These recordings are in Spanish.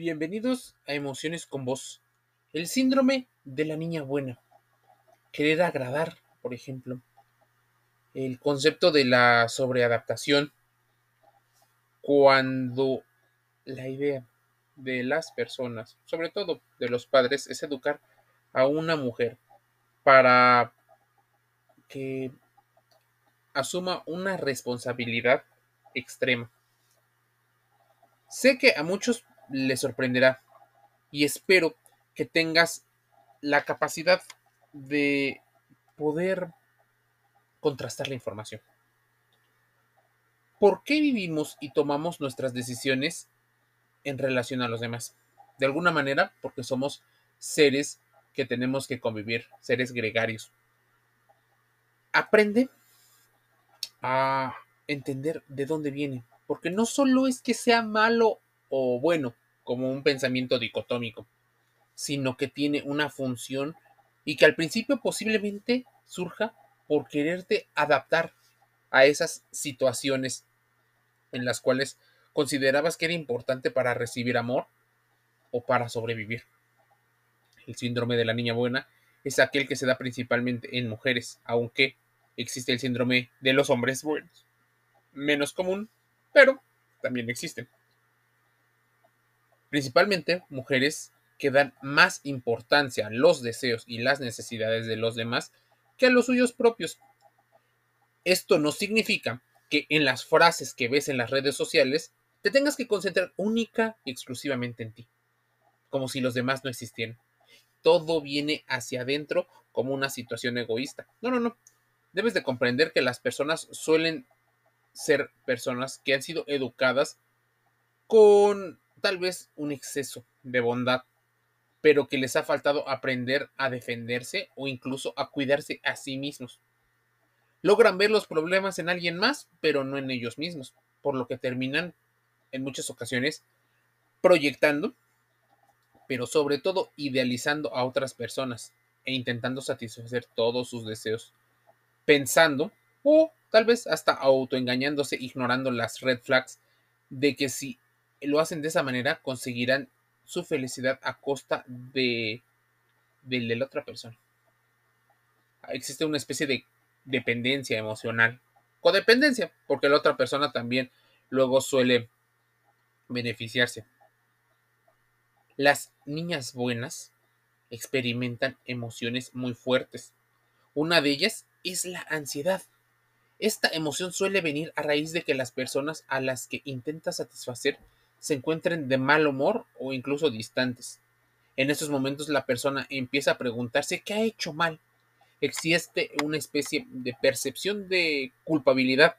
Bienvenidos a Emociones con Vos. El síndrome de la niña buena. Querer agradar, por ejemplo. El concepto de la sobreadaptación. Cuando la idea de las personas, sobre todo de los padres, es educar a una mujer para que asuma una responsabilidad extrema. Sé que a muchos les sorprenderá y espero que tengas la capacidad de poder contrastar la información. ¿Por qué vivimos y tomamos nuestras decisiones en relación a los demás? De alguna manera, porque somos seres que tenemos que convivir, seres gregarios. Aprende a entender de dónde viene, porque no solo es que sea malo o bueno, como un pensamiento dicotómico, sino que tiene una función y que al principio posiblemente surja por quererte adaptar a esas situaciones en las cuales considerabas que era importante para recibir amor o para sobrevivir. El síndrome de la niña buena es aquel que se da principalmente en mujeres, aunque existe el síndrome de los hombres buenos. Menos común, pero también existen. Principalmente mujeres que dan más importancia a los deseos y las necesidades de los demás que a los suyos propios. Esto no significa que en las frases que ves en las redes sociales te tengas que concentrar única y exclusivamente en ti, como si los demás no existieran. Todo viene hacia adentro como una situación egoísta. No, no, no. Debes de comprender que las personas suelen ser personas que han sido educadas con tal vez un exceso de bondad, pero que les ha faltado aprender a defenderse o incluso a cuidarse a sí mismos. Logran ver los problemas en alguien más, pero no en ellos mismos, por lo que terminan en muchas ocasiones proyectando, pero sobre todo idealizando a otras personas e intentando satisfacer todos sus deseos, pensando o tal vez hasta autoengañándose, ignorando las red flags de que si lo hacen de esa manera, conseguirán su felicidad a costa de, de, de la otra persona. Existe una especie de dependencia emocional, codependencia, porque la otra persona también luego suele beneficiarse. Las niñas buenas experimentan emociones muy fuertes. Una de ellas es la ansiedad. Esta emoción suele venir a raíz de que las personas a las que intenta satisfacer se encuentren de mal humor o incluso distantes. En esos momentos la persona empieza a preguntarse qué ha hecho mal. Existe una especie de percepción de culpabilidad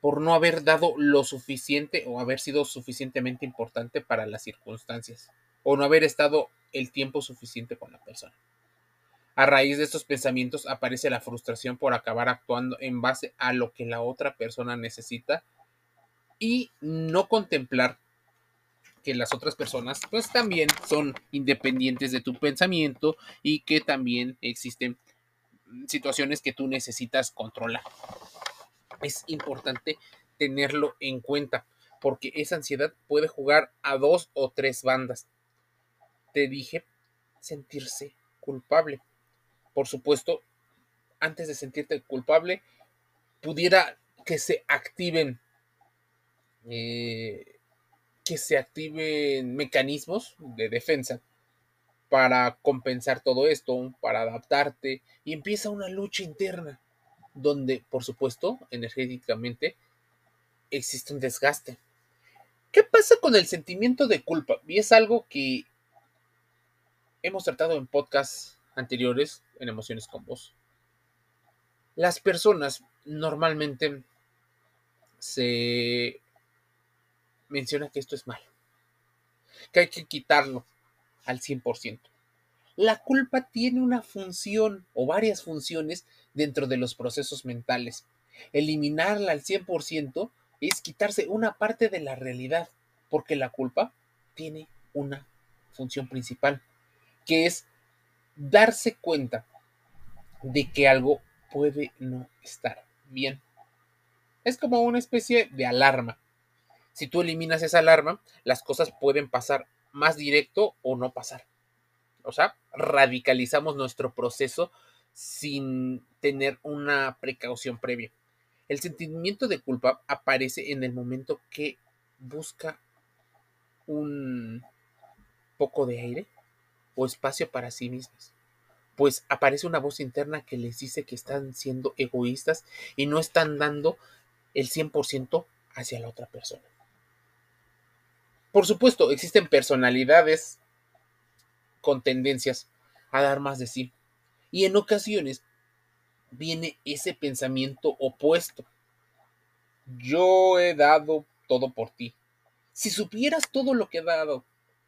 por no haber dado lo suficiente o haber sido suficientemente importante para las circunstancias o no haber estado el tiempo suficiente con la persona. A raíz de estos pensamientos aparece la frustración por acabar actuando en base a lo que la otra persona necesita y no contemplar que las otras personas pues también son independientes de tu pensamiento y que también existen situaciones que tú necesitas controlar. Es importante tenerlo en cuenta porque esa ansiedad puede jugar a dos o tres bandas. Te dije sentirse culpable. Por supuesto, antes de sentirte culpable, pudiera que se activen eh, que se activen mecanismos de defensa para compensar todo esto, para adaptarte, y empieza una lucha interna, donde, por supuesto, energéticamente existe un desgaste. ¿Qué pasa con el sentimiento de culpa? Y es algo que hemos tratado en podcasts anteriores, en Emociones con Vos. Las personas normalmente se menciona que esto es malo, que hay que quitarlo al 100%. La culpa tiene una función o varias funciones dentro de los procesos mentales. Eliminarla al 100% es quitarse una parte de la realidad, porque la culpa tiene una función principal, que es darse cuenta de que algo puede no estar bien. Es como una especie de alarma Si tú eliminas esa alarma, las cosas pueden pasar más directo o no pasar. O sea, radicalizamos nuestro proceso sin tener una precaución previa. El sentimiento de culpa aparece en el momento que busca un poco de aire o espacio para sí mismos. Pues aparece una voz interna que les dice que están siendo egoístas y no están dando el 100% hacia la otra persona. Por supuesto, existen personalidades con tendencias a dar más de sí. Y en ocasiones viene ese pensamiento opuesto. Yo he dado todo por ti. Si supieras todo lo que he dado,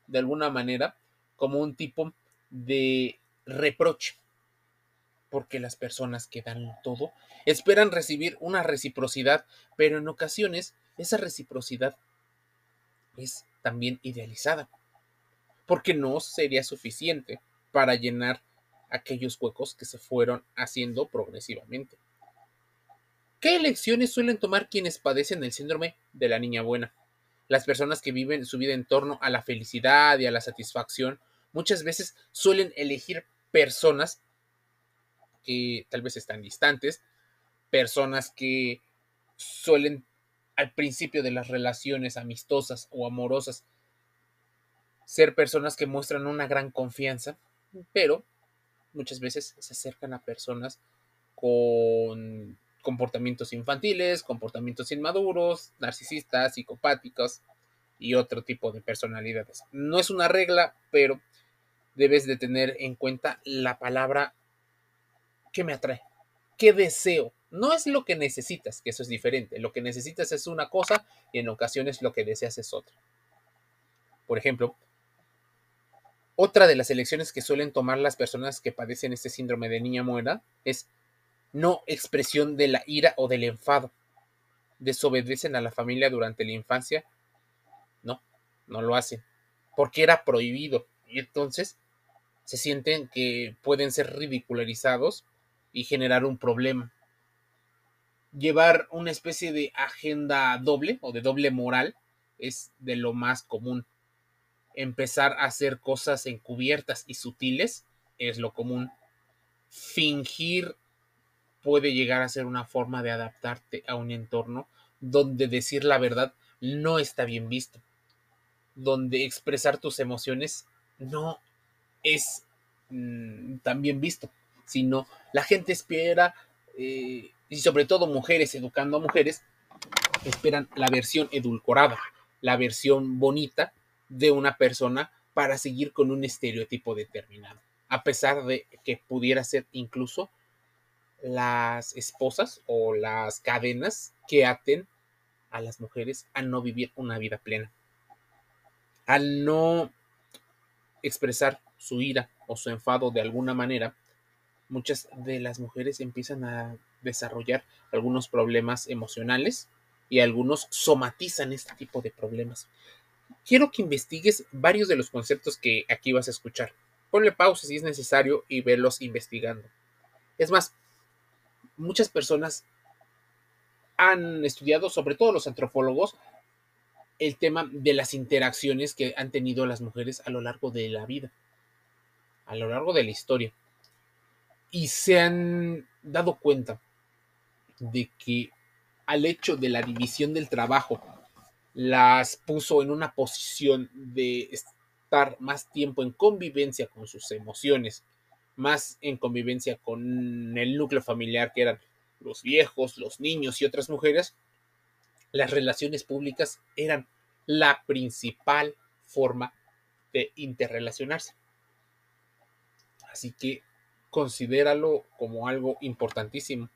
de alguna manera, como un tipo de reproche. Porque las personas que dan todo esperan recibir una reciprocidad, pero en ocasiones esa reciprocidad es también idealizada. Porque no sería suficiente para llenar aquellos huecos que se fueron haciendo progresivamente. ¿Qué elecciones suelen tomar quienes padecen el síndrome de la niña buena? Las personas que viven su vida en torno a la felicidad y a la satisfacción muchas veces suelen elegir personas que tal vez están distantes, personas que suelen al principio de las relaciones amistosas o amorosas ser personas que muestran una gran confianza, pero muchas veces se acercan a personas con comportamientos infantiles, comportamientos inmaduros, narcisistas, psicopáticos y otro tipo de personalidades. No es una regla, pero debes de tener en cuenta la palabra que me atrae, qué deseo. No es lo que necesitas, que eso es diferente. Lo que necesitas es una cosa y en ocasiones lo que deseas es otra. Por ejemplo, otra de las elecciones que suelen tomar las personas que padecen este síndrome de niña muera es no expresión de la ira o del enfado. Desobedecen a la familia durante la infancia. No, no lo hacen. Porque era prohibido. Y entonces se sienten que pueden ser ridicularizados y generar un problema. Llevar una especie de agenda doble o de doble moral es de lo más común empezar a hacer cosas encubiertas y sutiles es lo común. Fingir puede llegar a ser una forma de adaptarte a un entorno donde decir la verdad no está bien visto, donde expresar tus emociones no es mm, tan bien visto, sino la gente espera, eh, y sobre todo mujeres educando a mujeres, esperan la versión edulcorada, la versión bonita de una persona para seguir con un estereotipo determinado, a pesar de que pudiera ser incluso las esposas o las cadenas que aten a las mujeres a no vivir una vida plena, al no expresar su ira o su enfado de alguna manera, muchas de las mujeres empiezan a desarrollar algunos problemas emocionales y algunos somatizan este tipo de problemas quiero que investigues varios de los conceptos que aquí vas a escuchar. Ponle pausa si es necesario y verlos investigando. Es más, muchas personas han estudiado, sobre todo los antropólogos, el tema de las interacciones que han tenido las mujeres a lo largo de la vida, a lo largo de la historia. Y se han dado cuenta de que al hecho de la división del trabajo las puso en una posición de estar más tiempo en convivencia con sus emociones, más en convivencia con el núcleo familiar que eran los viejos, los niños y otras mujeres, las relaciones públicas eran la principal forma de interrelacionarse. Así que considéralo como algo importantísimo.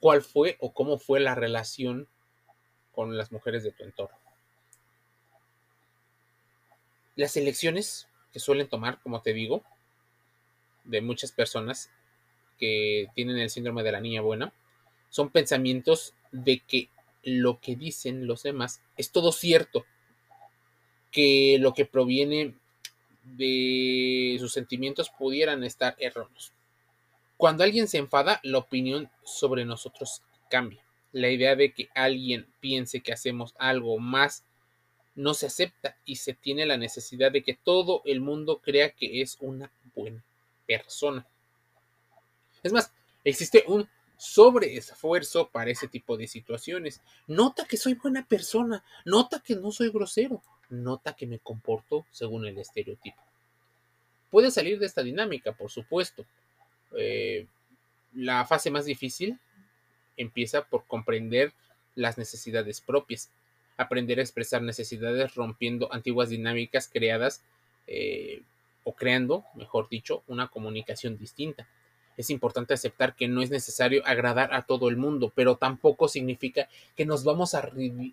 ¿Cuál fue o cómo fue la relación con las mujeres de tu entorno. Las elecciones que suelen tomar, como te digo, de muchas personas que tienen el síndrome de la niña buena, son pensamientos de que lo que dicen los demás es todo cierto, que lo que proviene de sus sentimientos pudieran estar erróneos. Cuando alguien se enfada, la opinión sobre nosotros cambia La idea de que alguien piense que hacemos algo más no se acepta y se tiene la necesidad de que todo el mundo crea que es una buena persona. Es más, existe un sobreesfuerzo para ese tipo de situaciones. Nota que soy buena persona, nota que no soy grosero, nota que me comporto según el estereotipo. Puede salir de esta dinámica, por supuesto. Eh, la fase más difícil empieza por comprender las necesidades propias, aprender a expresar necesidades rompiendo antiguas dinámicas creadas eh, o creando, mejor dicho, una comunicación distinta. Es importante aceptar que no es necesario agradar a todo el mundo, pero tampoco significa que nos vamos a,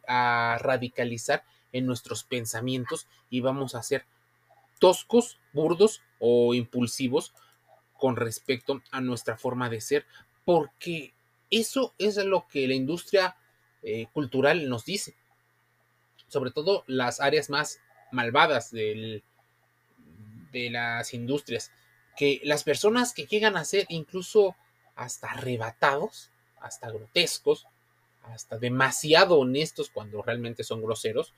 a radicalizar en nuestros pensamientos y vamos a ser toscos, burdos o impulsivos con respecto a nuestra forma de ser, porque eso es lo que la industria eh, cultural nos dice. Sobre todo las áreas más malvadas de las industrias. Que las personas que llegan a ser incluso hasta arrebatados, hasta grotescos, hasta demasiado honestos cuando realmente son groseros,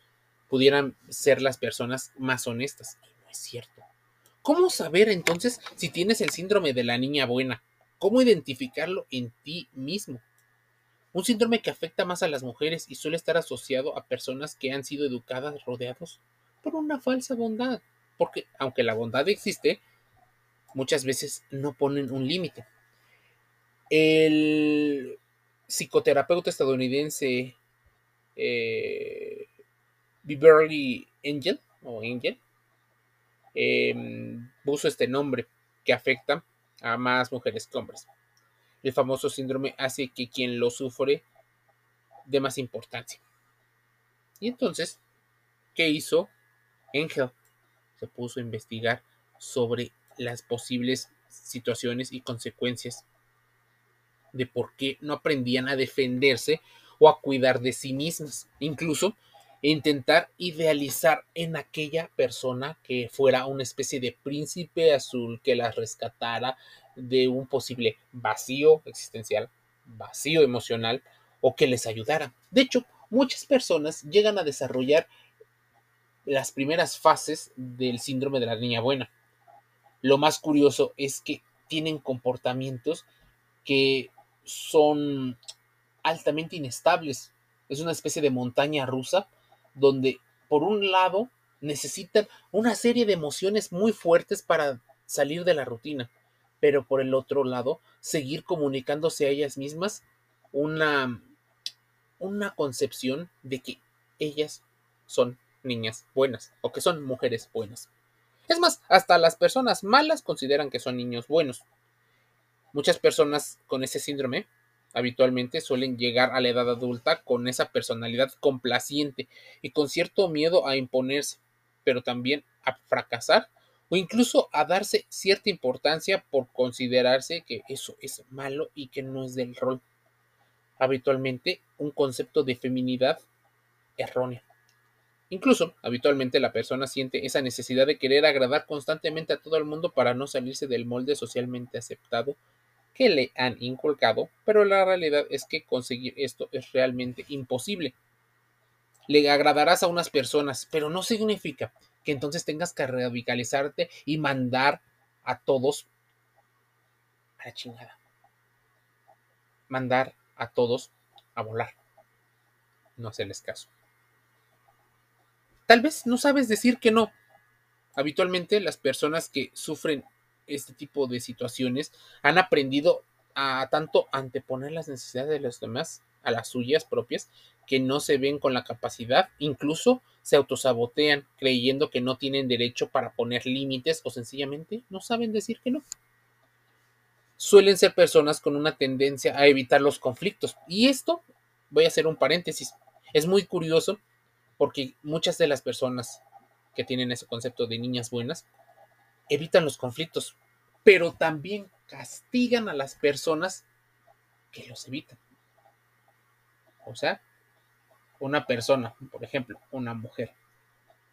pudieran ser las personas más honestas. Y no es cierto. ¿Cómo saber entonces si tienes el síndrome de la niña buena? ¿Cómo identificarlo en ti mismo? Un síndrome que afecta más a las mujeres y suele estar asociado a personas que han sido educadas rodeados por una falsa bondad. Porque aunque la bondad existe, muchas veces no ponen un límite. El psicoterapeuta estadounidense eh, Beverly Angel o Angel em, puso este nombre que afecta a más mujeres que hombres. El famoso síndrome hace que quien lo sufre dé más importancia. Y entonces, ¿qué hizo Angel? Se puso a investigar sobre las posibles situaciones y consecuencias de por qué no aprendían a defenderse o a cuidar de sí mismas. Incluso intentar idealizar en aquella persona que fuera una especie de príncipe azul que las rescatara de un posible vacío existencial, vacío emocional o que les ayudara. De hecho, muchas personas llegan a desarrollar las primeras fases del síndrome de la niña buena. Lo más curioso es que tienen comportamientos que son altamente inestables. Es una especie de montaña rusa donde por un lado necesitan una serie de emociones muy fuertes para salir de la rutina, pero por el otro lado seguir comunicándose a ellas mismas una, una concepción de que ellas son niñas buenas o que son mujeres buenas. Es más, hasta las personas malas consideran que son niños buenos. Muchas personas con ese síndrome habitualmente suelen llegar a la edad adulta con esa personalidad complaciente y con cierto miedo a imponerse, pero también a fracasar o incluso a darse cierta importancia por considerarse que eso es malo y que no es del rol. Habitualmente un concepto de feminidad erróneo. Incluso, habitualmente la persona siente esa necesidad de querer agradar constantemente a todo el mundo para no salirse del molde socialmente aceptado que le han inculcado, pero la realidad es que conseguir esto es realmente imposible. Le agradarás a unas personas, pero no significa que entonces tengas que radicalizarte y mandar a todos a la chingada. Mandar a todos a volar. No hacerles caso. Tal vez no sabes decir que no. Habitualmente las personas que sufren este tipo de situaciones han aprendido a tanto anteponer las necesidades de los demás a las suyas propias que no se ven con la capacidad, incluso se autosabotean creyendo que no tienen derecho para poner límites o sencillamente no saben decir que no. Suelen ser personas con una tendencia a evitar los conflictos. Y esto, voy a hacer un paréntesis, es muy curioso porque muchas de las personas que tienen ese concepto de niñas buenas evitan los conflictos, pero también castigan a las personas que los evitan. O sea, una persona, por ejemplo, una mujer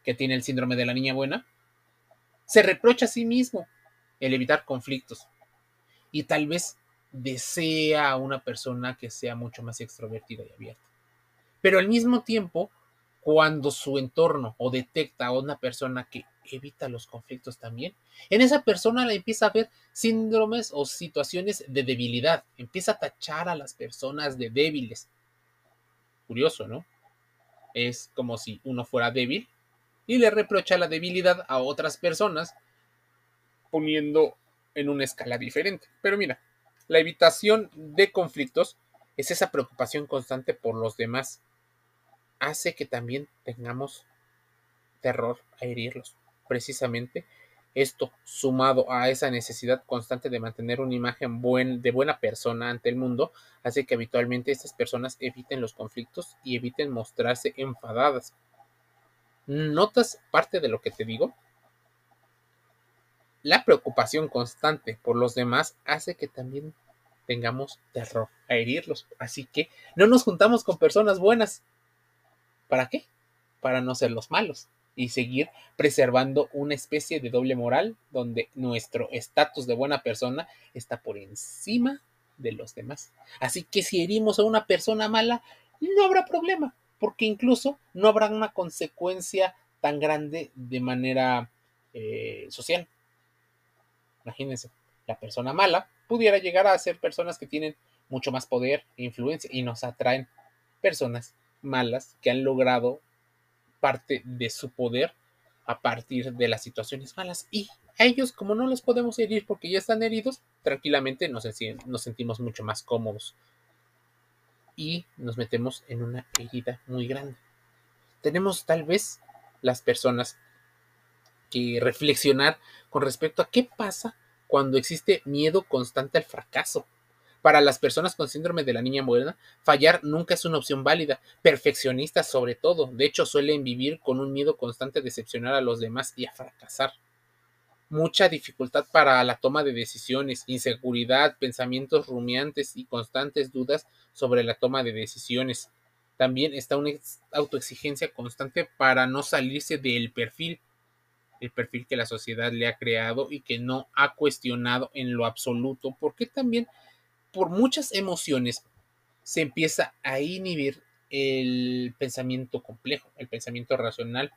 que tiene el síndrome de la niña buena, se reprocha a sí mismo el evitar conflictos y tal vez desea a una persona que sea mucho más extrovertida y abierta. Pero al mismo tiempo, cuando su entorno o detecta a una persona que evita los conflictos también, en esa persona empieza a ver síndromes o situaciones de debilidad, empieza a tachar a las personas de débiles. Curioso, ¿no? Es como si uno fuera débil y le reprocha la debilidad a otras personas poniendo en una escala diferente. Pero mira, la evitación de conflictos es esa preocupación constante por los demás. Hace que también tengamos terror a herirlos. Precisamente esto, sumado a esa necesidad constante de mantener una imagen de buena persona ante el mundo, hace que habitualmente estas personas eviten los conflictos y eviten mostrarse enfadadas. ¿Notas parte de lo que te digo? La preocupación constante por los demás hace que también tengamos terror a herirlos. Así que no nos juntamos con personas buenas. ¿Para qué? Para no ser los malos y seguir preservando una especie de doble moral donde nuestro estatus de buena persona está por encima de los demás. Así que si herimos a una persona mala, no habrá problema, porque incluso no habrá una consecuencia tan grande de manera eh, social. Imagínense, la persona mala pudiera llegar a ser personas que tienen mucho más poder e influencia y nos atraen personas malas que han logrado parte de su poder a partir de las situaciones malas y a ellos como no los podemos herir porque ya están heridos, tranquilamente nos, nos sentimos mucho más cómodos y nos metemos en una herida muy grande. Tenemos tal vez las personas que reflexionar con respecto a qué pasa cuando existe miedo constante al fracaso. Para las personas con síndrome de la niña buena, fallar nunca es una opción válida, perfeccionistas sobre todo, de hecho suelen vivir con un miedo constante a decepcionar a los demás y a fracasar. Mucha dificultad para la toma de decisiones, inseguridad, pensamientos rumiantes y constantes dudas sobre la toma de decisiones. También está una autoexigencia constante para no salirse del perfil, el perfil que la sociedad le ha creado y que no ha cuestionado en lo absoluto, porque también por muchas emociones se empieza a inhibir el pensamiento complejo, el pensamiento racional.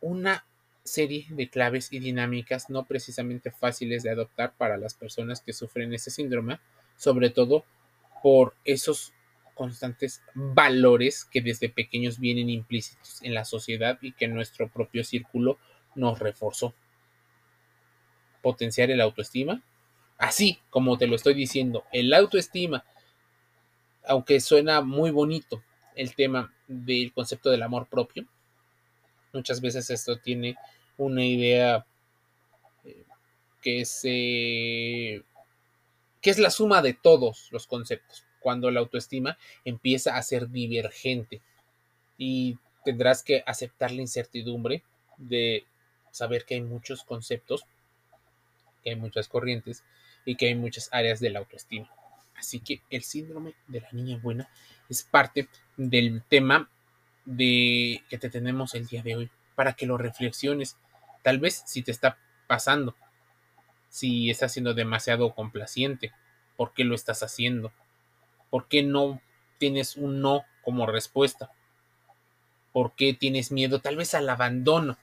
Una serie de claves y dinámicas no precisamente fáciles de adoptar para las personas que sufren ese síndrome, sobre todo por esos constantes valores que desde pequeños vienen implícitos en la sociedad y que nuestro propio círculo nos reforzó. Potenciar el autoestima. Así como te lo estoy diciendo, el autoestima, aunque suena muy bonito el tema del concepto del amor propio, muchas veces esto tiene una idea eh, que se que es la suma de todos los conceptos cuando la autoestima empieza a ser divergente y tendrás que aceptar la incertidumbre de saber que hay muchos conceptos, que hay muchas corrientes y que hay muchas áreas de la autoestima. Así que el síndrome de la niña buena es parte del tema de que te tenemos el día de hoy para que lo reflexiones. Tal vez si te está pasando, si estás siendo demasiado complaciente, ¿por qué lo estás haciendo? ¿Por qué no tienes un no como respuesta? ¿Por qué tienes miedo tal vez al abandono,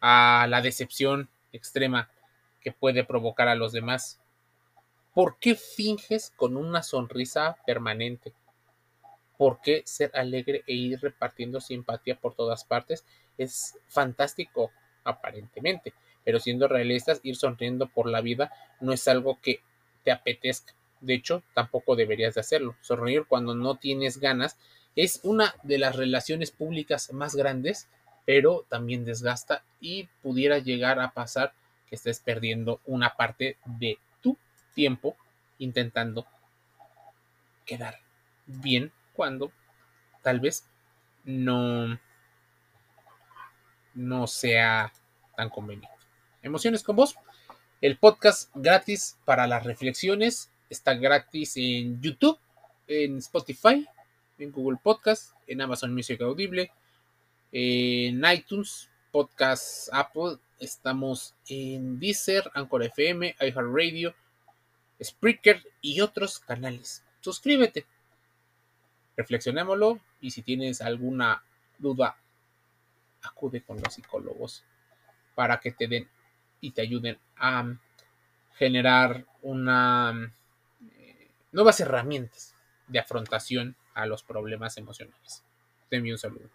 a la decepción extrema que puede provocar a los demás? ¿Por qué finges con una sonrisa permanente? ¿Por qué ser alegre e ir repartiendo simpatía por todas partes? Es fantástico, aparentemente, pero siendo realistas, ir sonriendo por la vida no es algo que te apetezca. De hecho, tampoco deberías de hacerlo. Sonreír cuando no tienes ganas es una de las relaciones públicas más grandes, pero también desgasta y pudiera llegar a pasar que estés perdiendo una parte de tu tiempo intentando quedar bien cuando tal vez no no sea tan conveniente. Emociones con vos. El podcast gratis para las reflexiones Está gratis en YouTube, en Spotify, en Google Podcast, en Amazon Music Audible, en iTunes, Podcast Apple. Estamos en Deezer, Anchor FM, iHeartRadio, Spreaker y otros canales. Suscríbete. Reflexionémoslo y si tienes alguna duda, acude con los psicólogos para que te den y te ayuden a generar una eh, nuevas herramientas de afrontación a los problemas emocionales. Te un saludo.